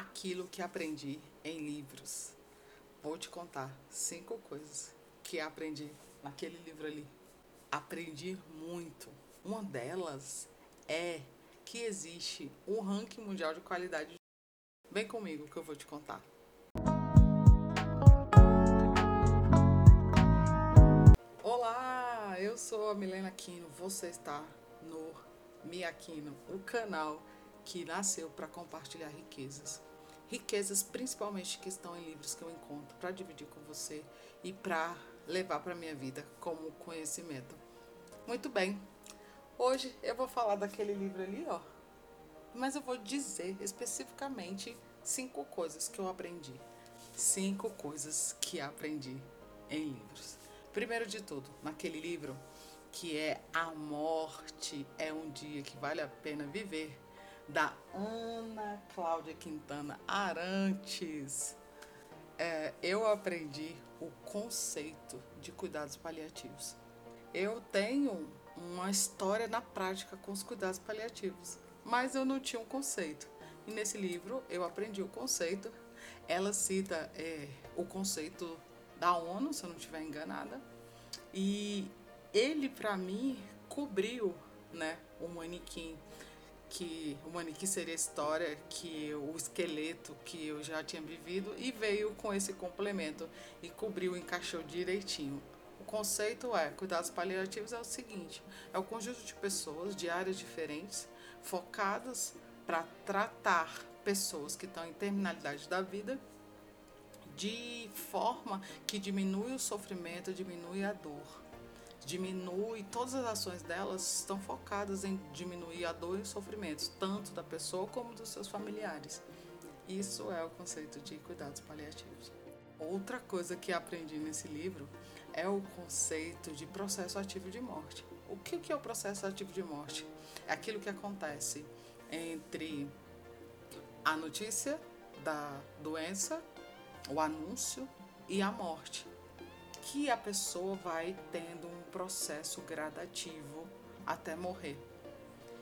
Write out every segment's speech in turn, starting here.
aquilo que aprendi em livros. Vou te contar cinco coisas que aprendi naquele livro ali. Aprendi muito. Uma delas é que existe um ranking mundial de qualidade. Vem comigo que eu vou te contar. Olá, eu sou a Milena Aquino. Você está no Mi Aquino, o canal que nasceu para compartilhar riquezas. Riquezas principalmente que estão em livros que eu encontro para dividir com você e para levar para minha vida como conhecimento. Muito bem. Hoje eu vou falar daquele livro ali, ó. Mas eu vou dizer especificamente cinco coisas que eu aprendi. Cinco coisas que aprendi em livros. Primeiro de tudo, naquele livro que é A Morte é um Dia que Vale a Pena Viver, da Ana Cláudia Quintana Arantes. É, eu aprendi o conceito de cuidados paliativos. Eu tenho uma história na prática com os cuidados paliativos, mas eu não tinha um conceito. E nesse livro eu aprendi o conceito. Ela cita é, o conceito da ONU, se eu não estiver enganada, e ele para mim cobriu, né, o manequim que o manequim seria a história que o esqueleto que eu já tinha vivido e veio com esse complemento e cobriu, encaixou direitinho. O conceito é, cuidados paliativos é o seguinte, é o conjunto de pessoas de áreas diferentes focadas para tratar pessoas que estão em terminalidade da vida de forma que diminui o sofrimento, diminui a dor diminui, todas as ações delas estão focadas em diminuir a dor e os sofrimentos, tanto da pessoa como dos seus familiares. Isso é o conceito de cuidados paliativos. Outra coisa que aprendi nesse livro é o conceito de processo ativo de morte. O que é o processo ativo de morte? É aquilo que acontece entre a notícia da doença, o anúncio e a morte que a pessoa vai tendo um processo gradativo até morrer.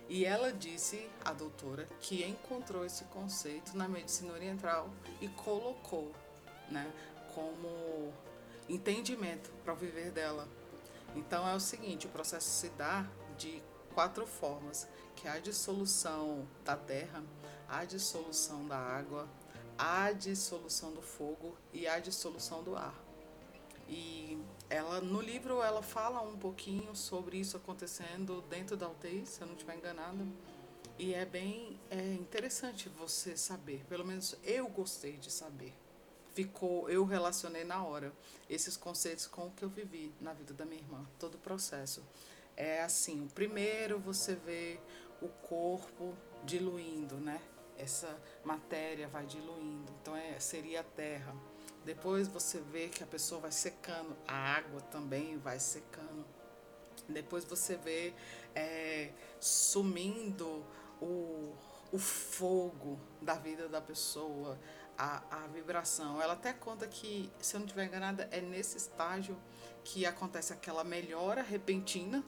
E ela disse, a doutora, que encontrou esse conceito na medicina oriental e colocou né, como entendimento para o viver dela. Então é o seguinte, o processo se dá de quatro formas, que é a dissolução da terra, a dissolução da água, a dissolução do fogo e a dissolução do ar. E ela no livro ela fala um pouquinho sobre isso acontecendo dentro da UTI, se eu não estiver enganada. E é bem é interessante você saber, pelo menos eu gostei de saber. Ficou, eu relacionei na hora esses conceitos com o que eu vivi na vida da minha irmã, todo o processo. É assim, o primeiro você vê o corpo diluindo, né? Essa matéria vai diluindo. Então é, seria a terra depois você vê que a pessoa vai secando, a água também vai secando. Depois você vê é, sumindo o, o fogo da vida da pessoa, a, a vibração. Ela até conta que, se eu não estiver enganada, é nesse estágio que acontece aquela melhora repentina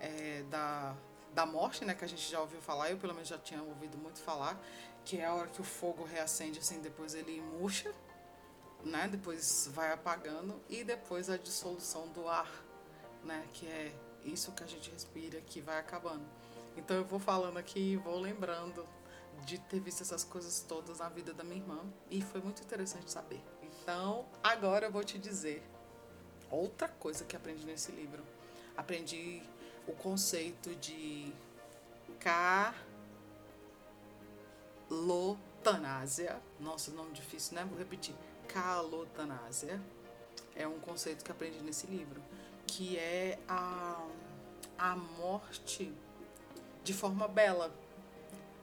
é, da, da morte, né? Que a gente já ouviu falar, eu pelo menos já tinha ouvido muito falar, que é a hora que o fogo reacende, assim, depois ele murcha né? Depois vai apagando e depois a dissolução do ar, né? Que é isso que a gente respira que vai acabando. Então eu vou falando aqui e vou lembrando de ter visto essas coisas todas na vida da minha irmã e foi muito interessante saber. Então agora eu vou te dizer outra coisa que aprendi nesse livro. Aprendi o conceito de calotanásia. Nossa, nome difícil, né? Vou repetir calotanásia é um conceito que aprendi nesse livro, que é a, a morte de forma bela,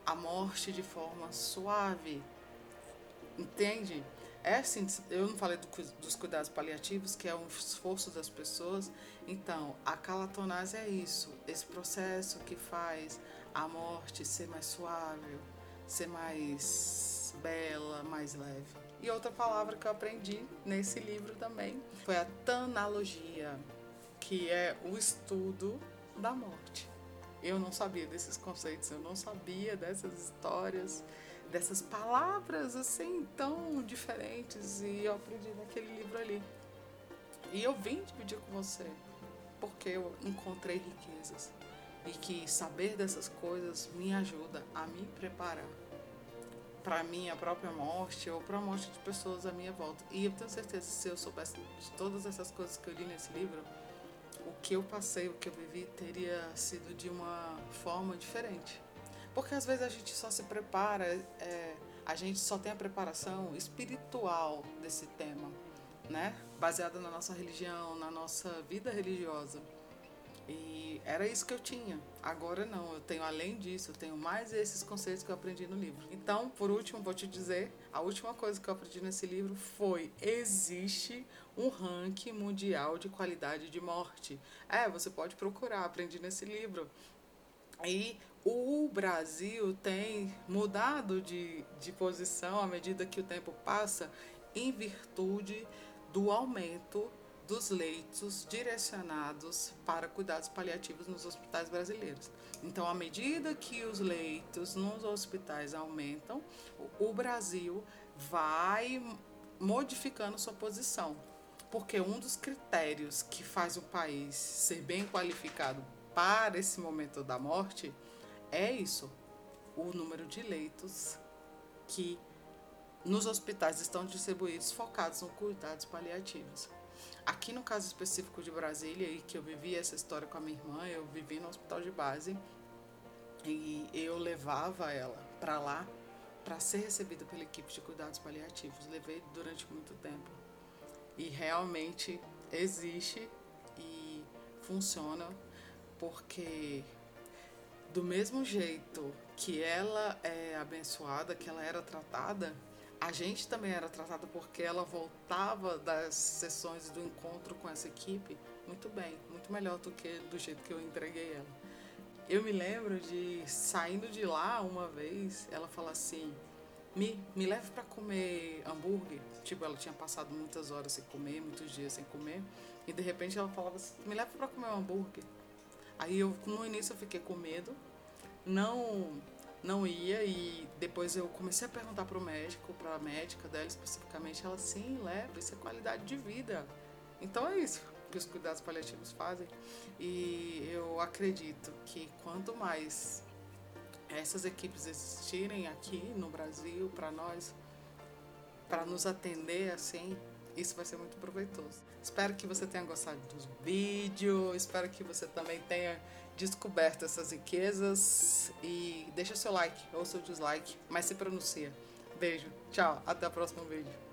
a morte de forma suave. Entende? É assim, eu não falei do, dos cuidados paliativos, que é um esforço das pessoas. Então, a calatonásia é isso, esse processo que faz a morte ser mais suave, ser mais bela, mais leve. E outra palavra que eu aprendi nesse livro também foi a tanalogia, que é o estudo da morte. Eu não sabia desses conceitos, eu não sabia dessas histórias, dessas palavras assim tão diferentes e eu aprendi naquele livro ali. E eu vim dividir com você porque eu encontrei riquezas e que saber dessas coisas me ajuda a me preparar para minha própria morte ou para a morte de pessoas à minha volta. E eu tenho certeza se eu soubesse de todas essas coisas que eu li nesse livro, o que eu passei, o que eu vivi, teria sido de uma forma diferente. Porque às vezes a gente só se prepara, é, a gente só tem a preparação espiritual desse tema, né? Baseada na nossa religião, na nossa vida religiosa. E era isso que eu tinha. Agora não, eu tenho além disso, eu tenho mais esses conceitos que eu aprendi no livro. Então, por último, vou te dizer, a última coisa que eu aprendi nesse livro foi: existe um ranking mundial de qualidade de morte. É, você pode procurar, aprendi nesse livro. E o Brasil tem mudado de, de posição à medida que o tempo passa, em virtude do aumento dos leitos direcionados para cuidados paliativos nos hospitais brasileiros. Então, à medida que os leitos nos hospitais aumentam, o Brasil vai modificando sua posição. Porque um dos critérios que faz o país ser bem qualificado para esse momento da morte é isso: o número de leitos que nos hospitais estão distribuídos focados em cuidados paliativos. Aqui no caso específico de Brasília, e que eu vivi essa história com a minha irmã, eu vivi no hospital de base e eu levava ela para lá para ser recebida pela equipe de cuidados paliativos. Levei durante muito tempo. E realmente existe e funciona porque do mesmo jeito que ela é abençoada, que ela era tratada, a gente também era tratada porque ela voltava das sessões do encontro com essa equipe muito bem, muito melhor do que do jeito que eu entreguei ela. Eu me lembro de saindo de lá uma vez, ela falou assim: me, me leve para comer hambúrguer. Tipo, ela tinha passado muitas horas sem comer, muitos dias sem comer. E de repente ela falava assim: me leve para comer um hambúrguer. Aí eu, no início, eu fiquei com medo, não não ia e depois eu comecei a perguntar para o médico, para a médica dela especificamente, ela sim, leva, isso é qualidade de vida. Então é isso que os cuidados paliativos fazem e eu acredito que quanto mais essas equipes existirem aqui no Brasil para nós, para nos atender assim, isso vai ser muito proveitoso. Espero que você tenha gostado dos vídeos, espero que você também tenha descoberto essas riquezas e deixa seu like ou seu dislike, mas se pronuncia. Beijo, tchau, até o próximo vídeo.